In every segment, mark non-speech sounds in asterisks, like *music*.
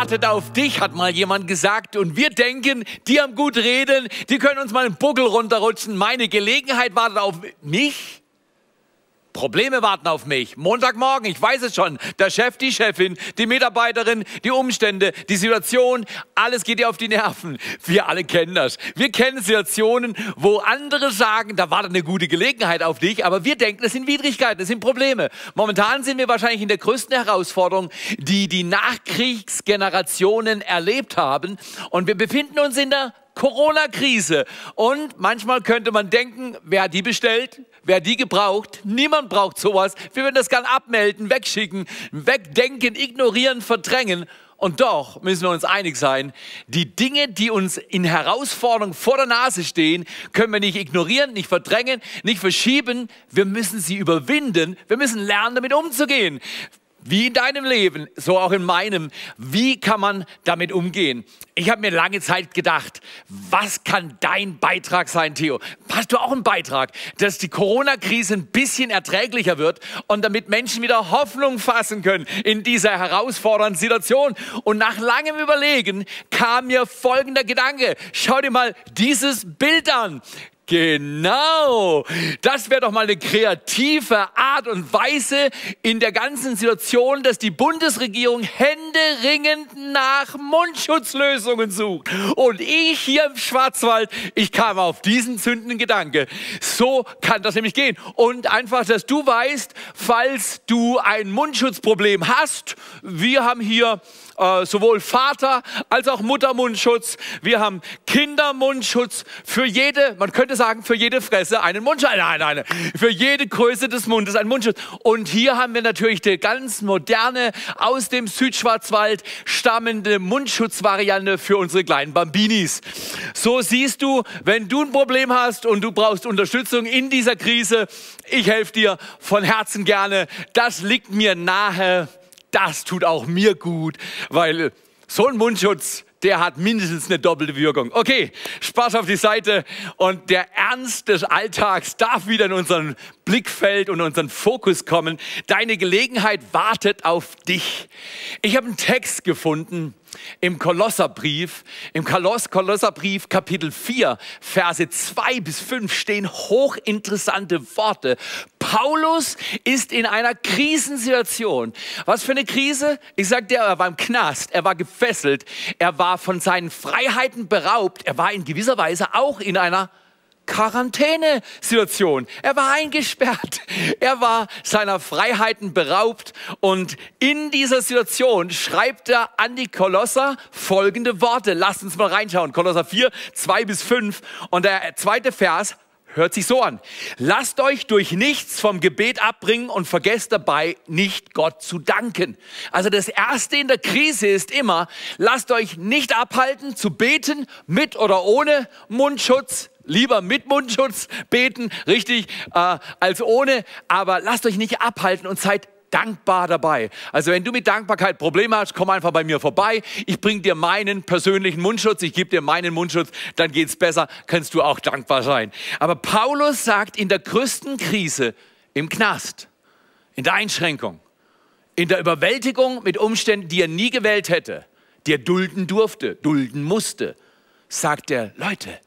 Wartet auf dich, hat mal jemand gesagt. Und wir denken, die haben gut reden, die können uns mal einen Buckel runterrutschen. Meine Gelegenheit wartet auf mich. Probleme warten auf mich. Montagmorgen, ich weiß es schon. Der Chef, die Chefin, die Mitarbeiterin, die Umstände, die Situation, alles geht dir auf die Nerven. Wir alle kennen das. Wir kennen Situationen, wo andere sagen, da wartet eine gute Gelegenheit auf dich, aber wir denken, das sind Widrigkeiten, das sind Probleme. Momentan sind wir wahrscheinlich in der größten Herausforderung, die die Nachkriegsgenerationen erlebt haben. Und wir befinden uns in der Corona-Krise. Und manchmal könnte man denken, wer hat die bestellt? Wer die gebraucht? Niemand braucht sowas. Wir würden das gern abmelden, wegschicken, wegdenken, ignorieren, verdrängen. Und doch müssen wir uns einig sein, die Dinge, die uns in Herausforderung vor der Nase stehen, können wir nicht ignorieren, nicht verdrängen, nicht verschieben. Wir müssen sie überwinden. Wir müssen lernen, damit umzugehen. Wie in deinem Leben, so auch in meinem. Wie kann man damit umgehen? Ich habe mir lange Zeit gedacht, was kann dein Beitrag sein, Theo? Hast du auch einen Beitrag, dass die Corona-Krise ein bisschen erträglicher wird und damit Menschen wieder Hoffnung fassen können in dieser herausfordernden Situation? Und nach langem Überlegen kam mir folgender Gedanke. Schau dir mal dieses Bild an. Genau. Das wäre doch mal eine kreative Art und Weise in der ganzen Situation, dass die Bundesregierung händeringend nach Mundschutzlösungen sucht. Und ich hier im Schwarzwald, ich kam auf diesen zündenden Gedanke. So kann das nämlich gehen. Und einfach, dass du weißt, falls du ein Mundschutzproblem hast, wir haben hier äh, sowohl Vater als auch Muttermundschutz. Wir haben Kindermundschutz für jede, man könnte sagen, für jede Fresse einen Mundschutz. Nein, nein, nein, für jede Größe des Mundes einen Mundschutz. Und hier haben wir natürlich die ganz moderne, aus dem Südschwarzwald stammende Mundschutzvariante für unsere kleinen Bambinis. So siehst du, wenn du ein Problem hast und du brauchst Unterstützung in dieser Krise, ich helfe dir von Herzen gerne. Das liegt mir nahe das tut auch mir gut, weil so ein Mundschutz, der hat mindestens eine doppelte Wirkung. Okay, Spaß auf die Seite und der Ernst des Alltags darf wieder in unseren Blickfeld und unseren Fokus kommen. Deine Gelegenheit wartet auf dich. Ich habe einen Text gefunden, im Kolosserbrief, im Koloss Kolosserbrief Kapitel 4, Verse 2 bis 5 stehen hochinteressante Worte. Paulus ist in einer Krisensituation. Was für eine Krise? Ich sag dir, er war im Knast, er war gefesselt, er war von seinen Freiheiten beraubt, er war in gewisser Weise auch in einer Quarantänesituation. Er war eingesperrt. Er war seiner Freiheiten beraubt. Und in dieser Situation schreibt er an die Kolosser folgende Worte. Lasst uns mal reinschauen. Kolosser 4, 2 bis 5. Und der zweite Vers hört sich so an. Lasst euch durch nichts vom Gebet abbringen und vergesst dabei nicht Gott zu danken. Also das Erste in der Krise ist immer, lasst euch nicht abhalten zu beten mit oder ohne Mundschutz lieber mit Mundschutz beten, richtig, äh, als ohne. Aber lasst euch nicht abhalten und seid dankbar dabei. Also wenn du mit Dankbarkeit Probleme hast, komm einfach bei mir vorbei. Ich bring dir meinen persönlichen Mundschutz, ich gebe dir meinen Mundschutz, dann geht's besser, kannst du auch dankbar sein. Aber Paulus sagt in der größten Krise im Knast, in der Einschränkung, in der Überwältigung mit Umständen, die er nie gewählt hätte, die er dulden durfte, dulden musste, sagt er, Leute,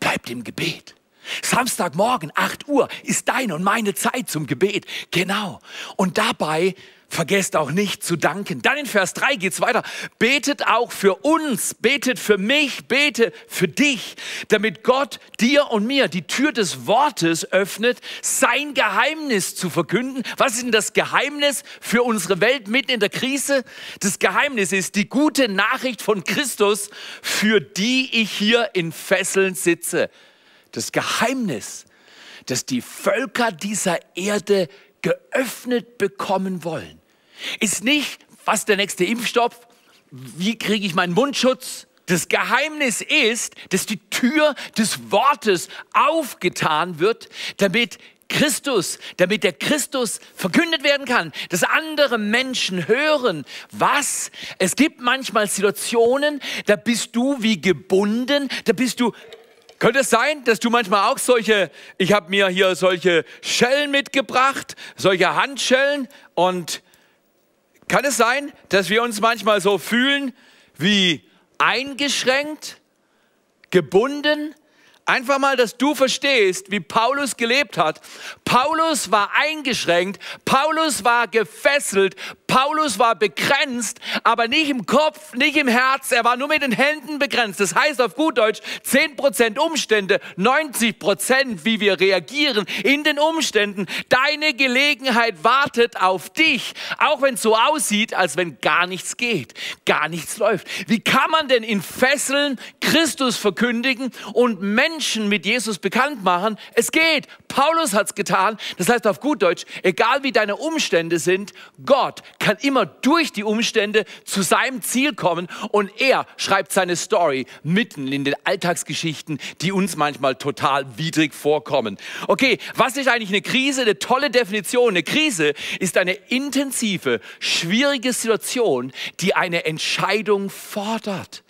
Bleibt im Gebet. Samstagmorgen, 8 Uhr, ist deine und meine Zeit zum Gebet. Genau. Und dabei vergesst auch nicht zu danken. Dann in Vers 3 geht's weiter. Betet auch für uns, betet für mich, bete für dich, damit Gott dir und mir die Tür des Wortes öffnet, sein Geheimnis zu verkünden. Was ist denn das Geheimnis für unsere Welt mitten in der Krise? Das Geheimnis ist die gute Nachricht von Christus, für die ich hier in Fesseln sitze. Das Geheimnis dass die Völker dieser Erde geöffnet bekommen wollen. Ist nicht, was der nächste Impfstoff, wie kriege ich meinen Mundschutz, das Geheimnis ist, dass die Tür des Wortes aufgetan wird, damit Christus, damit der Christus verkündet werden kann, dass andere Menschen hören, was? Es gibt manchmal Situationen, da bist du wie gebunden, da bist du könnte es sein, dass du manchmal auch solche, ich habe mir hier solche Schellen mitgebracht, solche Handschellen und kann es sein, dass wir uns manchmal so fühlen wie eingeschränkt, gebunden, Einfach mal, dass du verstehst, wie Paulus gelebt hat. Paulus war eingeschränkt, Paulus war gefesselt, Paulus war begrenzt, aber nicht im Kopf, nicht im Herz, er war nur mit den Händen begrenzt. Das heißt auf gut Deutsch, 10% Umstände, 90% wie wir reagieren in den Umständen. Deine Gelegenheit wartet auf dich, auch wenn es so aussieht, als wenn gar nichts geht, gar nichts läuft. Wie kann man denn in Fesseln Christus verkündigen und Menschen Menschen mit Jesus bekannt machen. Es geht. Paulus hat es getan. Das heißt auf gut Deutsch, egal wie deine Umstände sind, Gott kann immer durch die Umstände zu seinem Ziel kommen und er schreibt seine Story mitten in den Alltagsgeschichten, die uns manchmal total widrig vorkommen. Okay, was ist eigentlich eine Krise? Eine tolle Definition. Eine Krise ist eine intensive, schwierige Situation, die eine Entscheidung fordert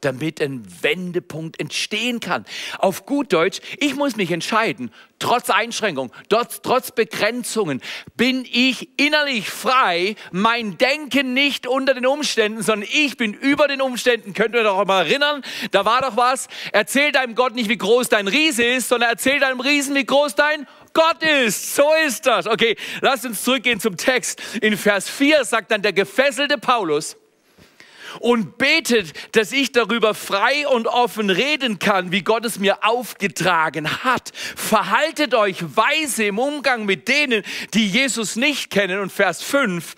damit ein Wendepunkt entstehen kann. Auf gut Deutsch, ich muss mich entscheiden, trotz Einschränkung, trotz, trotz Begrenzungen, bin ich innerlich frei, mein Denken nicht unter den Umständen, sondern ich bin über den Umständen. Könnt ihr doch mal erinnern, da war doch was, erzähl deinem Gott nicht, wie groß dein Riese ist, sondern erzähl deinem Riesen, wie groß dein Gott ist. So ist das. Okay, lasst uns zurückgehen zum Text. In Vers 4 sagt dann der gefesselte Paulus, und betet, dass ich darüber frei und offen reden kann, wie Gott es mir aufgetragen hat. Verhaltet euch weise im Umgang mit denen, die Jesus nicht kennen. Und Vers 5,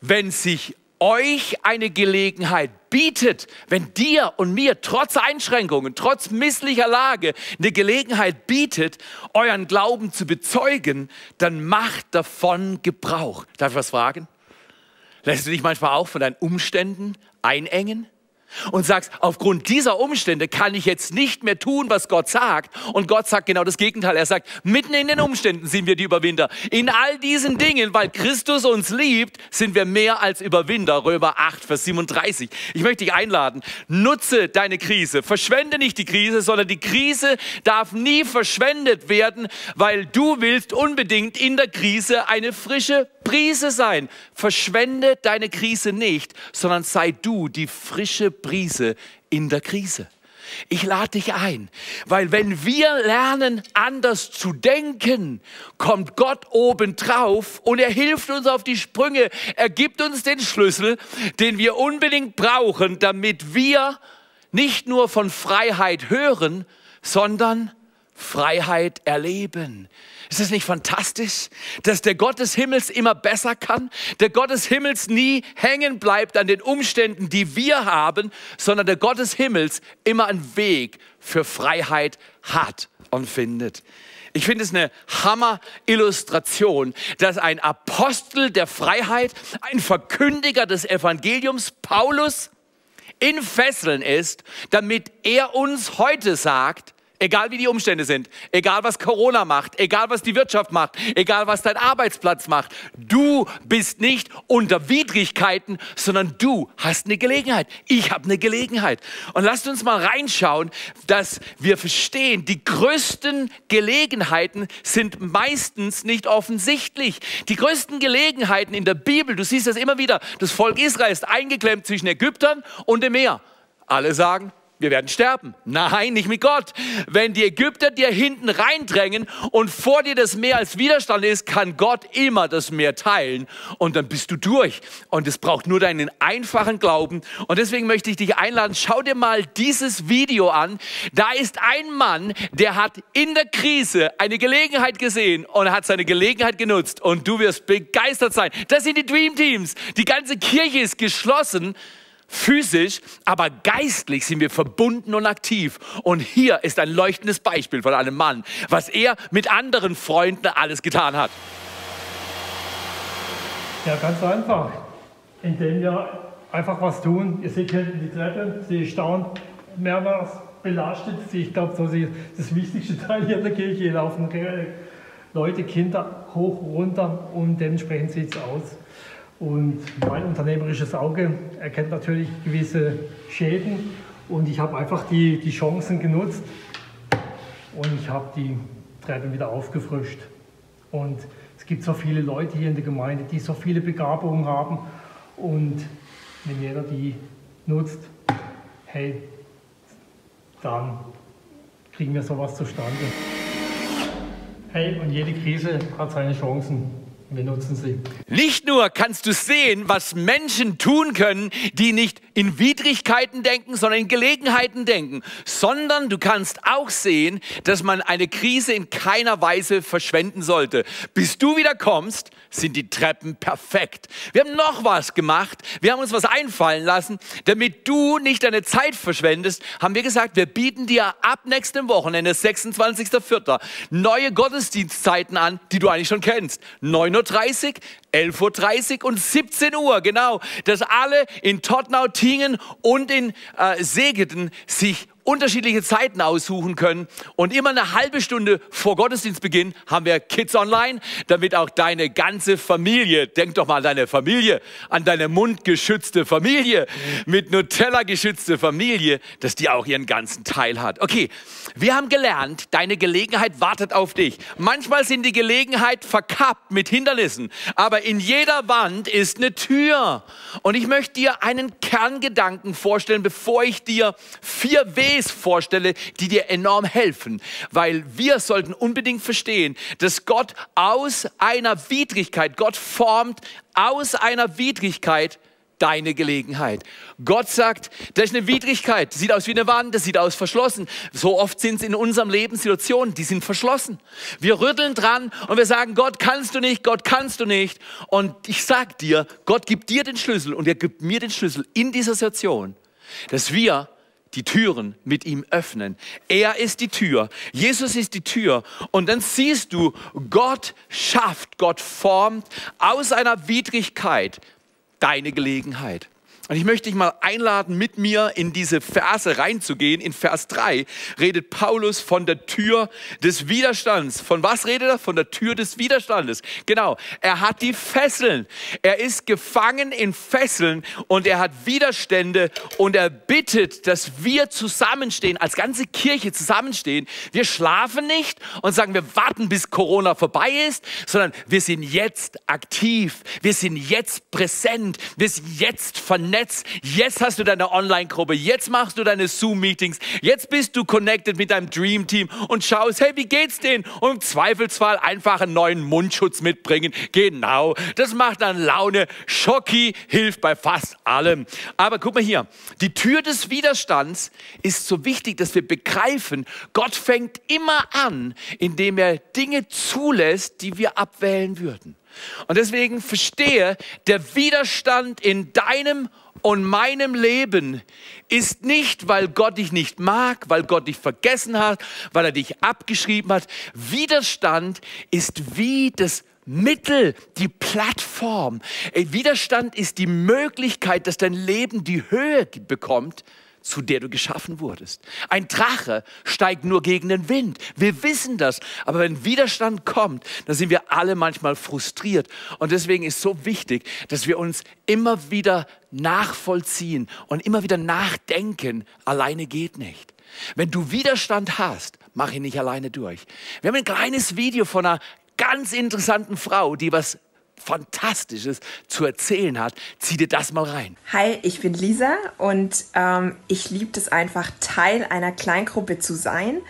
wenn sich euch eine Gelegenheit bietet, wenn dir und mir trotz Einschränkungen, trotz misslicher Lage eine Gelegenheit bietet, euren Glauben zu bezeugen, dann macht davon Gebrauch. Darf ich was fragen? Lässt du dich manchmal auch von deinen Umständen einengen? und sagst, aufgrund dieser Umstände kann ich jetzt nicht mehr tun, was Gott sagt. Und Gott sagt genau das Gegenteil. Er sagt, mitten in den Umständen sind wir die Überwinder. In all diesen Dingen, weil Christus uns liebt, sind wir mehr als Überwinder. Römer 8, Vers 37. Ich möchte dich einladen, nutze deine Krise. Verschwende nicht die Krise, sondern die Krise darf nie verschwendet werden, weil du willst unbedingt in der Krise eine frische Brise sein. Verschwende deine Krise nicht, sondern sei du die frische Brise in der Krise. Ich lade dich ein, weil wenn wir lernen, anders zu denken, kommt Gott obendrauf und er hilft uns auf die Sprünge. Er gibt uns den Schlüssel, den wir unbedingt brauchen, damit wir nicht nur von Freiheit hören, sondern Freiheit erleben. Ist es nicht fantastisch, dass der Gott des Himmels immer besser kann? Der Gott des Himmels nie hängen bleibt an den Umständen, die wir haben, sondern der Gott des Himmels immer einen Weg für Freiheit hat und findet. Ich finde es eine Hammer-Illustration, dass ein Apostel der Freiheit, ein Verkündiger des Evangeliums, Paulus, in Fesseln ist, damit er uns heute sagt, Egal wie die Umstände sind, egal was Corona macht, egal was die Wirtschaft macht, egal was dein Arbeitsplatz macht, du bist nicht unter Widrigkeiten, sondern du hast eine Gelegenheit. Ich habe eine Gelegenheit. Und lasst uns mal reinschauen, dass wir verstehen, die größten Gelegenheiten sind meistens nicht offensichtlich. Die größten Gelegenheiten in der Bibel, du siehst das immer wieder, das Volk Israel ist eingeklemmt zwischen Ägyptern und dem Meer. Alle sagen, wir werden sterben. Nein, nicht mit Gott. Wenn die Ägypter dir hinten reindrängen und vor dir das Meer als Widerstand ist, kann Gott immer das Meer teilen und dann bist du durch. Und es braucht nur deinen einfachen Glauben. Und deswegen möchte ich dich einladen, schau dir mal dieses Video an. Da ist ein Mann, der hat in der Krise eine Gelegenheit gesehen und hat seine Gelegenheit genutzt. Und du wirst begeistert sein. Das sind die Dream Teams. Die ganze Kirche ist geschlossen physisch, aber geistlich sind wir verbunden und aktiv. Und hier ist ein leuchtendes Beispiel von einem Mann, was er mit anderen Freunden alles getan hat. Ja, ganz einfach. Indem wir einfach was tun. Ihr seht hier die Treppe, sie staunt mehrmals belastet. Ich glaube, das ist das wichtigste Teil hier in der Kirche. Hier laufen Leute, Kinder hoch, runter und dementsprechend sieht es aus. Und mein unternehmerisches Auge erkennt natürlich gewisse Schäden und ich habe einfach die, die Chancen genutzt und ich habe die Treppen wieder aufgefrischt. Und es gibt so viele Leute hier in der Gemeinde, die so viele Begabungen haben und wenn jeder die nutzt, hey, dann kriegen wir sowas zustande. Hey, und jede Krise hat seine Chancen. Wir nutzen sie. Nicht nur kannst du sehen, was Menschen tun können, die nicht in Widrigkeiten denken, sondern in Gelegenheiten denken, sondern du kannst auch sehen, dass man eine Krise in keiner Weise verschwenden sollte. Bis du wieder kommst, sind die Treppen perfekt. Wir haben noch was gemacht. Wir haben uns was einfallen lassen. Damit du nicht deine Zeit verschwendest, haben wir gesagt, wir bieten dir ab nächstem Wochenende, 26.04., neue Gottesdienstzeiten an, die du eigentlich schon kennst. 9 10.30 Uhr, 11.30 Uhr und 17 Uhr, genau, dass alle in Tottenau, Tingen und in äh, Segeten sich unterschiedliche Zeiten aussuchen können. Und immer eine halbe Stunde vor Gottesdienstbeginn haben wir Kids Online, damit auch deine ganze Familie, denk doch mal an deine Familie, an deine mundgeschützte Familie, mit Nutella geschützte Familie, dass die auch ihren ganzen Teil hat. Okay, wir haben gelernt, deine Gelegenheit wartet auf dich. Manchmal sind die Gelegenheit verkappt mit Hindernissen, aber in jeder Wand ist eine Tür. Und ich möchte dir einen Kerngedanken vorstellen, bevor ich dir vier Wege Ws vorstelle, die dir enorm helfen, weil wir sollten unbedingt verstehen, dass Gott aus einer Widrigkeit, Gott formt aus einer Widrigkeit deine Gelegenheit. Gott sagt, das ist eine Widrigkeit, das sieht aus wie eine Wand, das sieht aus verschlossen. So oft sind es in unserem Leben Situationen, die sind verschlossen. Wir rütteln dran und wir sagen, Gott kannst du nicht, Gott kannst du nicht. Und ich sag dir, Gott gibt dir den Schlüssel und er gibt mir den Schlüssel in dieser Situation, dass wir die Türen mit ihm öffnen. Er ist die Tür. Jesus ist die Tür. Und dann siehst du, Gott schafft, Gott formt aus einer Widrigkeit deine Gelegenheit. Und ich möchte dich mal einladen, mit mir in diese Verse reinzugehen. In Vers 3 redet Paulus von der Tür des Widerstands. Von was redet er? Von der Tür des Widerstandes. Genau. Er hat die Fesseln. Er ist gefangen in Fesseln und er hat Widerstände und er bittet, dass wir zusammenstehen, als ganze Kirche zusammenstehen. Wir schlafen nicht und sagen, wir warten, bis Corona vorbei ist, sondern wir sind jetzt aktiv. Wir sind jetzt präsent. Wir sind jetzt vernetzt jetzt, jetzt hast du deine Online-Gruppe, jetzt machst du deine Zoom-Meetings, jetzt bist du connected mit deinem Dream-Team und schaust, hey, wie geht's denen? Und im Zweifelsfall einfach einen neuen Mundschutz mitbringen. Genau, das macht dann Laune. Schocki hilft bei fast allem. Aber guck mal hier, die Tür des Widerstands ist so wichtig, dass wir begreifen, Gott fängt immer an, indem er Dinge zulässt, die wir abwählen würden. Und deswegen verstehe, der Widerstand in deinem und meinem Leben ist nicht, weil Gott dich nicht mag, weil Gott dich vergessen hat, weil er dich abgeschrieben hat. Widerstand ist wie das Mittel, die Plattform. Widerstand ist die Möglichkeit, dass dein Leben die Höhe bekommt, zu der du geschaffen wurdest. Ein Drache steigt nur gegen den Wind. Wir wissen das. Aber wenn Widerstand kommt, dann sind wir alle manchmal frustriert. Und deswegen ist so wichtig, dass wir uns immer wieder nachvollziehen und immer wieder nachdenken. Alleine geht nicht. Wenn du Widerstand hast, mach ihn nicht alleine durch. Wir haben ein kleines Video von einer ganz interessanten Frau, die was Fantastisches zu erzählen hat. Zieh dir das mal rein. Hi, ich bin Lisa und ähm, ich liebe es einfach, Teil einer Kleingruppe zu sein.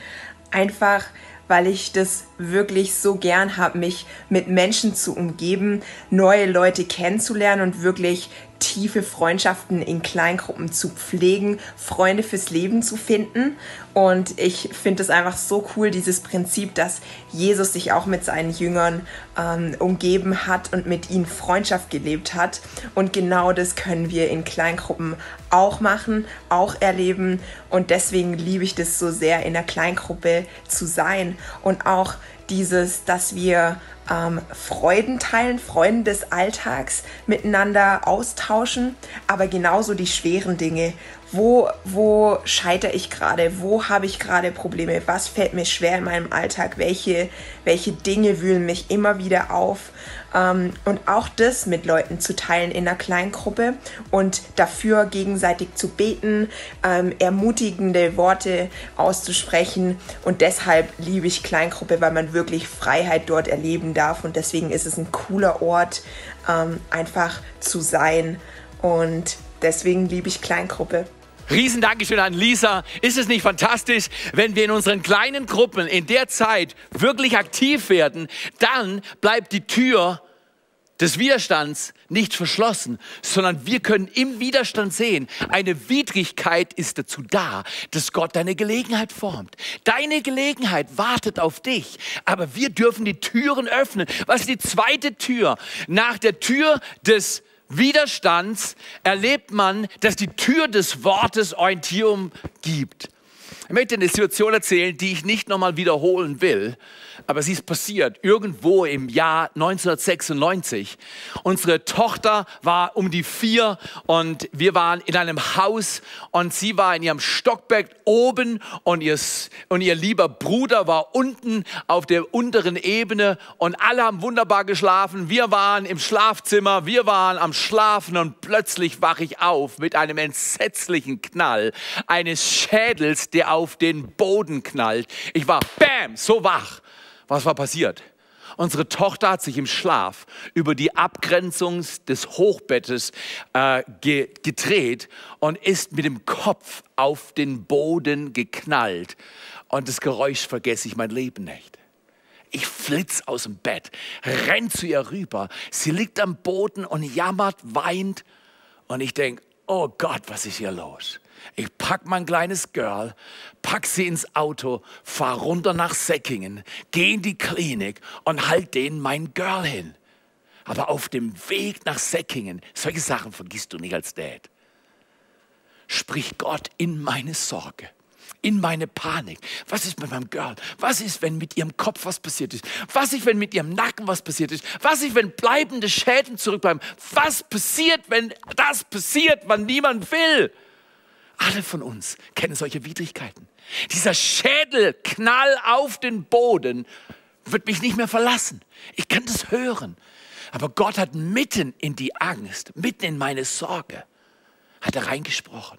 Einfach weil ich das wirklich so gern habe, mich mit Menschen zu umgeben, neue Leute kennenzulernen und wirklich tiefe Freundschaften in Kleingruppen zu pflegen, Freunde fürs Leben zu finden. Und ich finde es einfach so cool, dieses Prinzip, dass Jesus sich auch mit seinen Jüngern ähm, umgeben hat und mit ihnen Freundschaft gelebt hat. Und genau das können wir in Kleingruppen auch machen, auch erleben. Und deswegen liebe ich das so sehr, in der Kleingruppe zu sein und auch dieses, dass wir ähm, Freuden teilen, Freuden des Alltags miteinander austauschen, aber genauso die schweren Dinge. Wo, wo scheitere ich gerade? Wo habe ich gerade Probleme? Was fällt mir schwer in meinem Alltag? Welche, welche Dinge wühlen mich immer wieder auf? Ähm, und auch das mit Leuten zu teilen in einer Kleingruppe und dafür gegenseitig zu beten, ähm, ermutigende Worte auszusprechen. Und deshalb liebe ich Kleingruppe, weil man wirklich Freiheit dort erleben darf. Und deswegen ist es ein cooler Ort, ähm, einfach zu sein. Und deswegen liebe ich Kleingruppe. Riesen Dankeschön an Lisa. Ist es nicht fantastisch, wenn wir in unseren kleinen Gruppen in der Zeit wirklich aktiv werden, dann bleibt die Tür des Widerstands nicht verschlossen, sondern wir können im Widerstand sehen, eine Widrigkeit ist dazu da, dass Gott deine Gelegenheit formt. Deine Gelegenheit wartet auf dich, aber wir dürfen die Türen öffnen. Was ist die zweite Tür? Nach der Tür des Widerstands erlebt man, dass die Tür des Wortes Orientierung gibt. Ich möchte eine Situation erzählen, die ich nicht nochmal wiederholen will, aber sie ist passiert irgendwo im Jahr 1996. Unsere Tochter war um die vier und wir waren in einem Haus und sie war in ihrem Stockberg oben und ihr, und ihr lieber Bruder war unten auf der unteren Ebene und alle haben wunderbar geschlafen. Wir waren im Schlafzimmer, wir waren am Schlafen und plötzlich wache ich auf mit einem entsetzlichen Knall eines Schädels, der auf den Boden knallt. Ich war, bam, so wach. Was war passiert? Unsere Tochter hat sich im Schlaf über die Abgrenzung des Hochbettes äh, ge gedreht und ist mit dem Kopf auf den Boden geknallt. Und das Geräusch vergesse ich mein Leben nicht. Ich flitz aus dem Bett, renn zu ihr rüber. Sie liegt am Boden und jammert, weint. Und ich denke, oh Gott, was ist hier los? Ich pack mein kleines Girl, pack sie ins Auto, fahr runter nach Säckingen, geh in die Klinik und halt denen mein Girl hin. Aber auf dem Weg nach Säckingen, solche Sachen vergisst du nicht als Dad, spricht Gott in meine Sorge in meine Panik. Was ist mit meinem Girl? Was ist, wenn mit ihrem Kopf was passiert ist? Was ist, wenn mit ihrem Nacken was passiert ist? Was ist, wenn bleibende Schäden zurückbleiben? Was passiert, wenn das passiert, wann niemand will? Alle von uns kennen solche Widrigkeiten. Dieser Schädelknall auf den Boden wird mich nicht mehr verlassen. Ich kann das hören. Aber Gott hat mitten in die Angst, mitten in meine Sorge, hat er reingesprochen.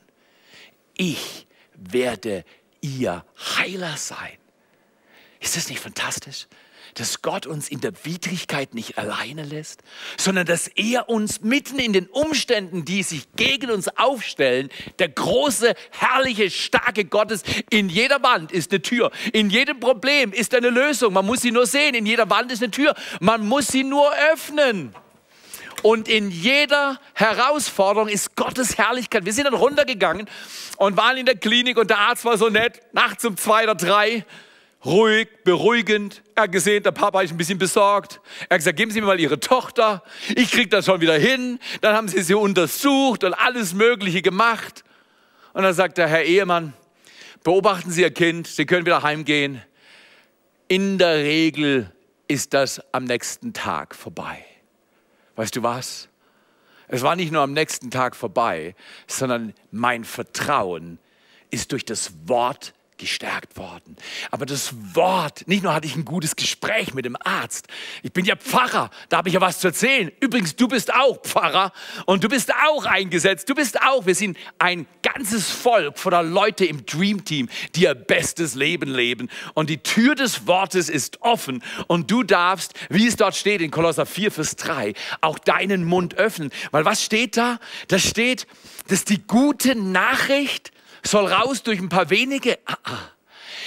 Ich werde ihr Heiler sein. Ist das nicht fantastisch? Dass Gott uns in der Widrigkeit nicht alleine lässt, sondern dass er uns mitten in den Umständen, die sich gegen uns aufstellen, der große, herrliche, starke Gottes, in jeder Wand ist eine Tür, in jedem Problem ist eine Lösung. Man muss sie nur sehen, in jeder Wand ist eine Tür, man muss sie nur öffnen. Und in jeder Herausforderung ist Gottes Herrlichkeit. Wir sind dann runtergegangen und waren in der Klinik und der Arzt war so nett, nachts um zwei oder drei ruhig, beruhigend. Er hat gesehen, der Papa ist ein bisschen besorgt. Er hat gesagt, geben Sie mir mal Ihre Tochter. Ich kriege das schon wieder hin. Dann haben sie sie untersucht und alles Mögliche gemacht. Und dann sagt der Herr Ehemann, beobachten Sie Ihr Kind, Sie können wieder heimgehen. In der Regel ist das am nächsten Tag vorbei. Weißt du was? Es war nicht nur am nächsten Tag vorbei, sondern mein Vertrauen ist durch das Wort gestärkt worden. Aber das Wort, nicht nur hatte ich ein gutes Gespräch mit dem Arzt, ich bin ja Pfarrer, da habe ich ja was zu erzählen. Übrigens, du bist auch Pfarrer und du bist auch eingesetzt, du bist auch, wir sind ein ganzes Volk voller Leute im Dream Team, die ihr bestes Leben leben. Und die Tür des Wortes ist offen und du darfst, wie es dort steht in Kolosser 4, Vers 3, auch deinen Mund öffnen. Weil was steht da? Da steht, dass die gute Nachricht soll raus durch ein paar wenige. Ah, ah.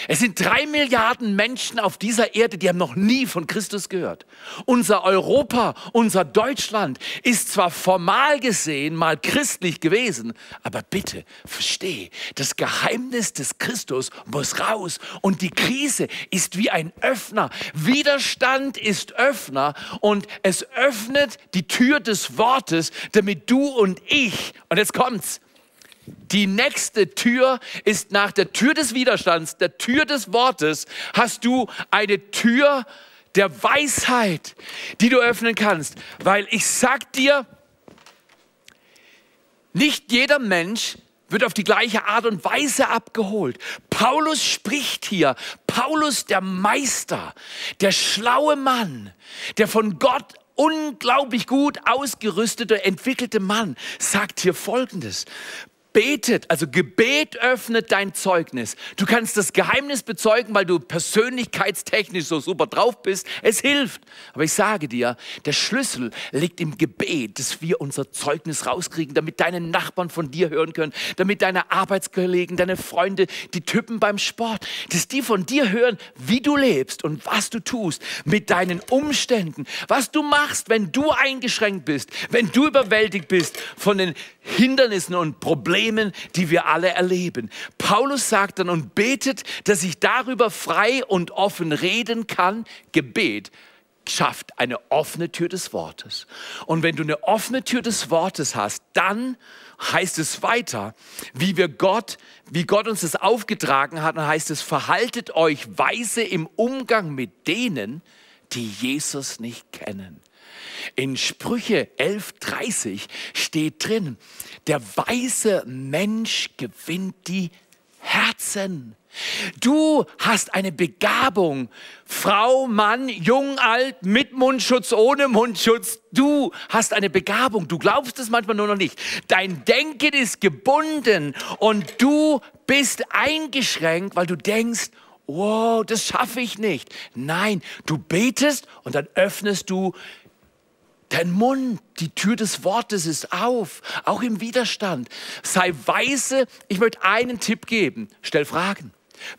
Es sind drei Milliarden Menschen auf dieser Erde, die haben noch nie von Christus gehört. Unser Europa, unser Deutschland ist zwar formal gesehen mal christlich gewesen, aber bitte versteh, das Geheimnis des Christus muss raus und die Krise ist wie ein Öffner. Widerstand ist Öffner und es öffnet die Tür des Wortes, damit du und ich, und jetzt kommt's, die nächste Tür ist nach der Tür des Widerstands, der Tür des Wortes, hast du eine Tür der Weisheit, die du öffnen kannst. Weil ich sag dir, nicht jeder Mensch wird auf die gleiche Art und Weise abgeholt. Paulus spricht hier. Paulus, der Meister, der schlaue Mann, der von Gott unglaublich gut ausgerüstete, entwickelte Mann, sagt hier Folgendes betet, also Gebet öffnet dein Zeugnis. Du kannst das Geheimnis bezeugen, weil du persönlichkeitstechnisch so super drauf bist. Es hilft. Aber ich sage dir, der Schlüssel liegt im Gebet, dass wir unser Zeugnis rauskriegen, damit deine Nachbarn von dir hören können, damit deine Arbeitskollegen, deine Freunde, die Typen beim Sport, dass die von dir hören, wie du lebst und was du tust mit deinen Umständen, was du machst, wenn du eingeschränkt bist, wenn du überwältigt bist von den Hindernissen und Problemen, die wir alle erleben. Paulus sagt dann und betet, dass ich darüber frei und offen reden kann. Gebet schafft eine offene Tür des Wortes. Und wenn du eine offene Tür des Wortes hast, dann heißt es weiter, wie wir Gott, wie Gott uns das aufgetragen hat, dann heißt es, verhaltet euch weise im Umgang mit denen, die Jesus nicht kennen. In Sprüche 11.30 steht drin, der weise Mensch gewinnt die Herzen. Du hast eine Begabung, Frau, Mann, jung, alt, mit Mundschutz, ohne Mundschutz. Du hast eine Begabung. Du glaubst es manchmal nur noch nicht. Dein Denken ist gebunden und du bist eingeschränkt, weil du denkst, wow, das schaffe ich nicht. Nein, du betest und dann öffnest du Dein Mund, die Tür des Wortes ist auf, auch im Widerstand. Sei weise. Ich möchte einen Tipp geben. Stell Fragen.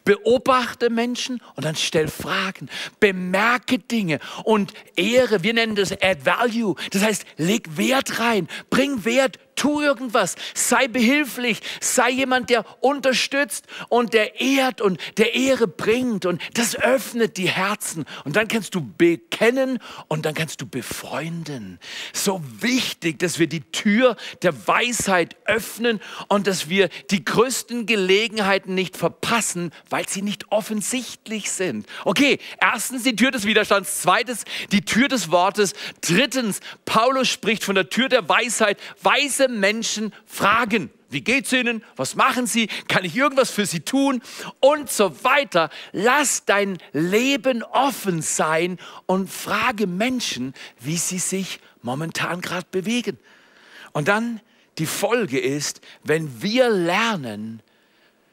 Beobachte Menschen und dann stell Fragen. Bemerke Dinge und Ehre. Wir nennen das Add Value. Das heißt, leg Wert rein. Bring Wert tu irgendwas, sei behilflich, sei jemand, der unterstützt und der ehrt und der Ehre bringt und das öffnet die Herzen. Und dann kannst du bekennen und dann kannst du befreunden. So wichtig, dass wir die Tür der Weisheit öffnen und dass wir die größten Gelegenheiten nicht verpassen, weil sie nicht offensichtlich sind. Okay, erstens die Tür des Widerstands, zweitens die Tür des Wortes, drittens Paulus spricht von der Tür der Weisheit, weise diese Menschen fragen. Wie geht's ihnen? Was machen sie? Kann ich irgendwas für sie tun? Und so weiter. Lass dein Leben offen sein und frage Menschen, wie sie sich momentan gerade bewegen. Und dann die Folge ist, wenn wir lernen,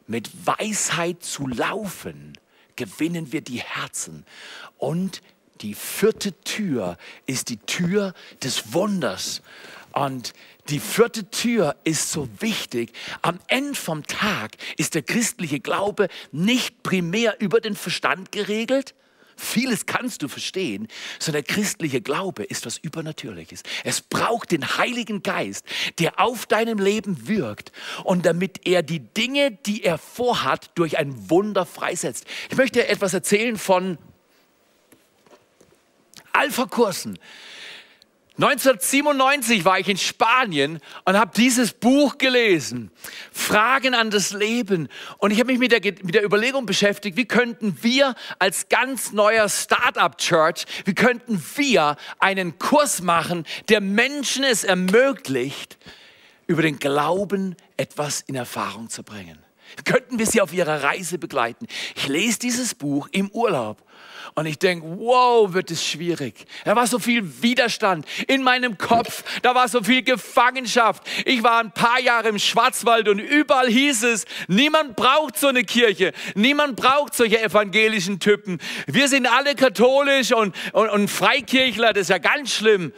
mit Weisheit zu laufen, gewinnen wir die Herzen. Und die vierte Tür ist die Tür des Wunders. Und die vierte Tür ist so wichtig. Am Ende vom Tag ist der christliche Glaube nicht primär über den Verstand geregelt. Vieles kannst du verstehen, sondern der christliche Glaube ist was Übernatürliches. Es braucht den Heiligen Geist, der auf deinem Leben wirkt und damit er die Dinge, die er vorhat, durch ein Wunder freisetzt. Ich möchte etwas erzählen von Alpha-Kursen. 1997 war ich in Spanien und habe dieses Buch gelesen, Fragen an das Leben. Und ich habe mich mit der, mit der Überlegung beschäftigt, wie könnten wir als ganz neuer Startup-Church, wie könnten wir einen Kurs machen, der Menschen es ermöglicht, über den Glauben etwas in Erfahrung zu bringen. Könnten wir sie auf ihrer Reise begleiten? Ich lese dieses Buch im Urlaub und ich denke, wow, wird es schwierig. Da war so viel Widerstand in meinem Kopf, da war so viel Gefangenschaft. Ich war ein paar Jahre im Schwarzwald und überall hieß es, niemand braucht so eine Kirche, niemand braucht solche evangelischen Typen. Wir sind alle katholisch und, und, und Freikirchler, das ist ja ganz schlimm.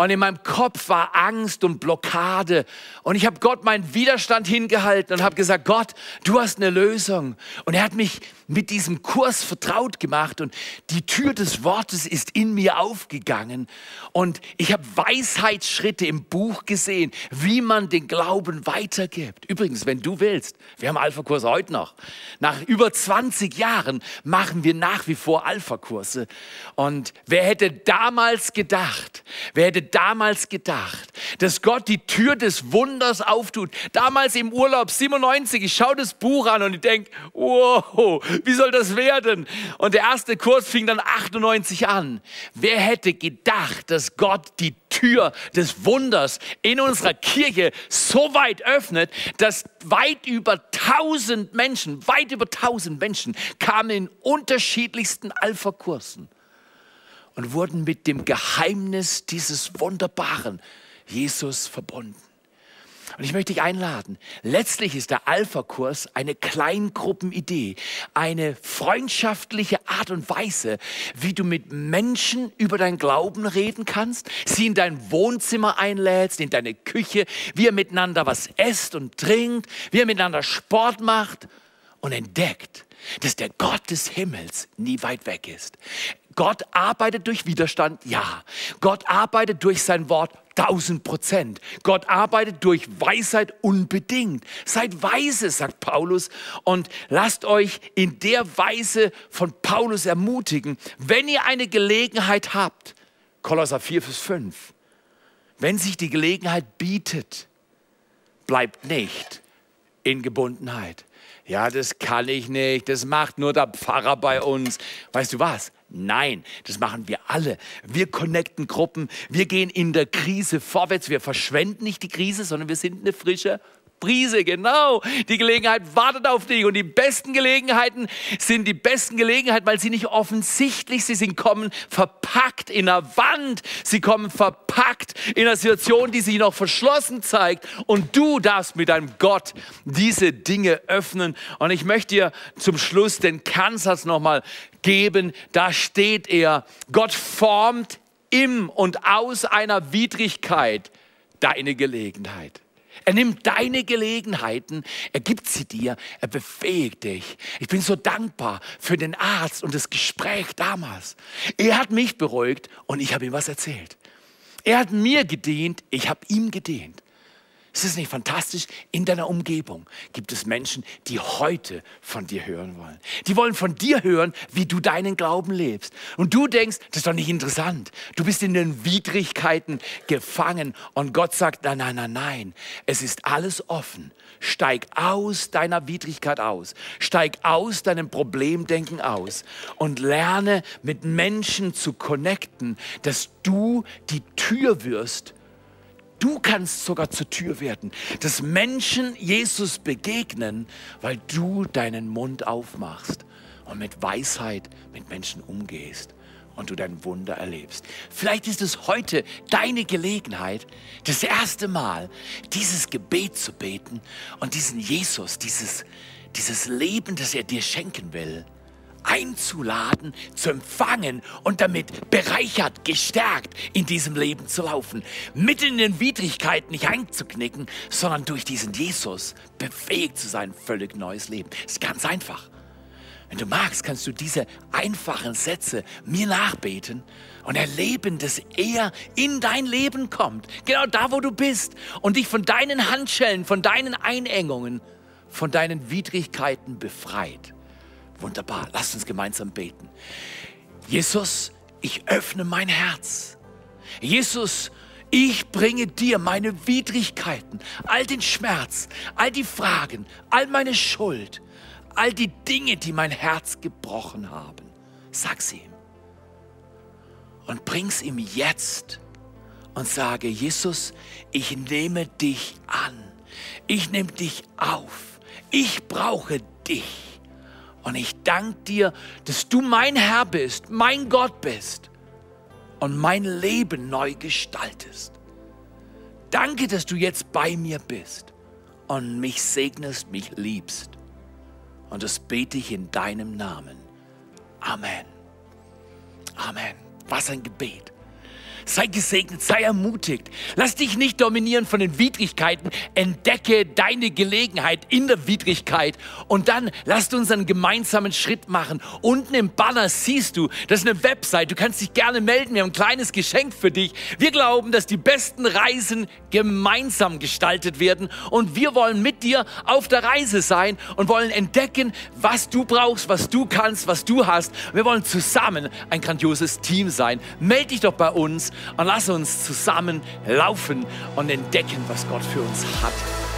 Und in meinem Kopf war Angst und Blockade. Und ich habe Gott meinen Widerstand hingehalten und habe gesagt, Gott, du hast eine Lösung. Und er hat mich mit diesem Kurs vertraut gemacht und die Tür des Wortes ist in mir aufgegangen. Und ich habe Weisheitsschritte im Buch gesehen, wie man den Glauben weitergibt. Übrigens, wenn du willst, wir haben Alpha-Kurs heute noch. Nach über 20 Jahren machen wir nach wie vor Alpha-Kurse. Und wer hätte damals gedacht, wer hätte damals gedacht, dass Gott die Tür des Wunders auftut? Damals im Urlaub 97, ich schaue das Buch an und ich denke, wow, *laughs* wie soll das werden? Und der erste Kurs fing dann 98 an. Wer hätte gedacht, dass Gott die Tür des Wunders in unserer Kirche so weit öffnet, dass weit über 1000 Menschen, weit über 1000 Menschen kamen in unterschiedlichsten Alpha-Kursen und wurden mit dem Geheimnis dieses wunderbaren Jesus verbunden. Und ich möchte dich einladen. Letztlich ist der Alpha-Kurs eine Kleingruppenidee, eine freundschaftliche Art und Weise, wie du mit Menschen über dein Glauben reden kannst, sie in dein Wohnzimmer einlädst, in deine Küche, wie ihr miteinander was esst und trinkt, wie ihr miteinander Sport macht und entdeckt, dass der Gott des Himmels nie weit weg ist. Gott arbeitet durch Widerstand, ja. Gott arbeitet durch sein Wort, tausend Prozent. Gott arbeitet durch Weisheit unbedingt. Seid weise, sagt Paulus, und lasst euch in der Weise von Paulus ermutigen, wenn ihr eine Gelegenheit habt. Kolosser 4, Vers 5. Wenn sich die Gelegenheit bietet, bleibt nicht in Gebundenheit. Ja, das kann ich nicht, das macht nur der Pfarrer bei uns. Weißt du was? Nein, das machen wir alle. Wir connecten Gruppen, wir gehen in der Krise vorwärts, wir verschwenden nicht die Krise, sondern wir sind eine frische Prise, genau. Die Gelegenheit wartet auf dich. Und die besten Gelegenheiten sind die besten Gelegenheiten, weil sie nicht offensichtlich sind. Sie kommen verpackt in einer Wand. Sie kommen verpackt in einer Situation, die sich noch verschlossen zeigt. Und du darfst mit deinem Gott diese Dinge öffnen. Und ich möchte dir zum Schluss den Kernsatz nochmal geben. Da steht er, Gott formt im und aus einer Widrigkeit deine Gelegenheit. Er nimmt deine Gelegenheiten, er gibt sie dir, er befähigt dich. Ich bin so dankbar für den Arzt und das Gespräch damals. Er hat mich beruhigt und ich habe ihm was erzählt. Er hat mir gedient, ich habe ihm gedient. Ist es nicht fantastisch? In deiner Umgebung gibt es Menschen, die heute von dir hören wollen. Die wollen von dir hören, wie du deinen Glauben lebst. Und du denkst, das ist doch nicht interessant. Du bist in den Widrigkeiten gefangen. Und Gott sagt, nein, nein, nein, nein. Es ist alles offen. Steig aus deiner Widrigkeit aus. Steig aus deinem Problemdenken aus. Und lerne mit Menschen zu connecten, dass du die Tür wirst Du kannst sogar zur Tür werden, dass Menschen Jesus begegnen, weil du deinen Mund aufmachst und mit Weisheit mit Menschen umgehst und du dein Wunder erlebst. Vielleicht ist es heute deine Gelegenheit, das erste Mal dieses Gebet zu beten und diesen Jesus, dieses, dieses Leben, das er dir schenken will, einzuladen, zu empfangen und damit bereichert, gestärkt in diesem Leben zu laufen. Mitten in den Widrigkeiten nicht einzuknicken, sondern durch diesen Jesus befähigt zu sein, völlig neues Leben. Das ist ganz einfach. Wenn du magst, kannst du diese einfachen Sätze mir nachbeten und erleben, dass er in dein Leben kommt, genau da, wo du bist und dich von deinen Handschellen, von deinen Einengungen, von deinen Widrigkeiten befreit. Wunderbar, lasst uns gemeinsam beten. Jesus, ich öffne mein Herz. Jesus, ich bringe dir meine Widrigkeiten, all den Schmerz, all die Fragen, all meine Schuld, all die Dinge, die mein Herz gebrochen haben. Sag sie ihm. Und bring's ihm jetzt und sage, Jesus, ich nehme dich an. Ich nehme dich auf. Ich brauche dich. Und ich danke dir, dass du mein Herr bist, mein Gott bist und mein Leben neu gestaltest. Danke, dass du jetzt bei mir bist und mich segnest, mich liebst. Und das bete ich in deinem Namen. Amen. Amen. Was ein Gebet. Sei gesegnet, sei ermutigt. Lass dich nicht dominieren von den Widrigkeiten. Entdecke deine Gelegenheit in der Widrigkeit und dann lasst uns einen gemeinsamen Schritt machen. Unten im Banner siehst du, das ist eine Website. Du kannst dich gerne melden. Wir haben ein kleines Geschenk für dich. Wir glauben, dass die besten Reisen gemeinsam gestaltet werden und wir wollen mit dir auf der Reise sein und wollen entdecken, was du brauchst, was du kannst, was du hast. Wir wollen zusammen ein grandioses Team sein. Meld dich doch bei uns und lass uns zusammen laufen und entdecken, was Gott für uns hat.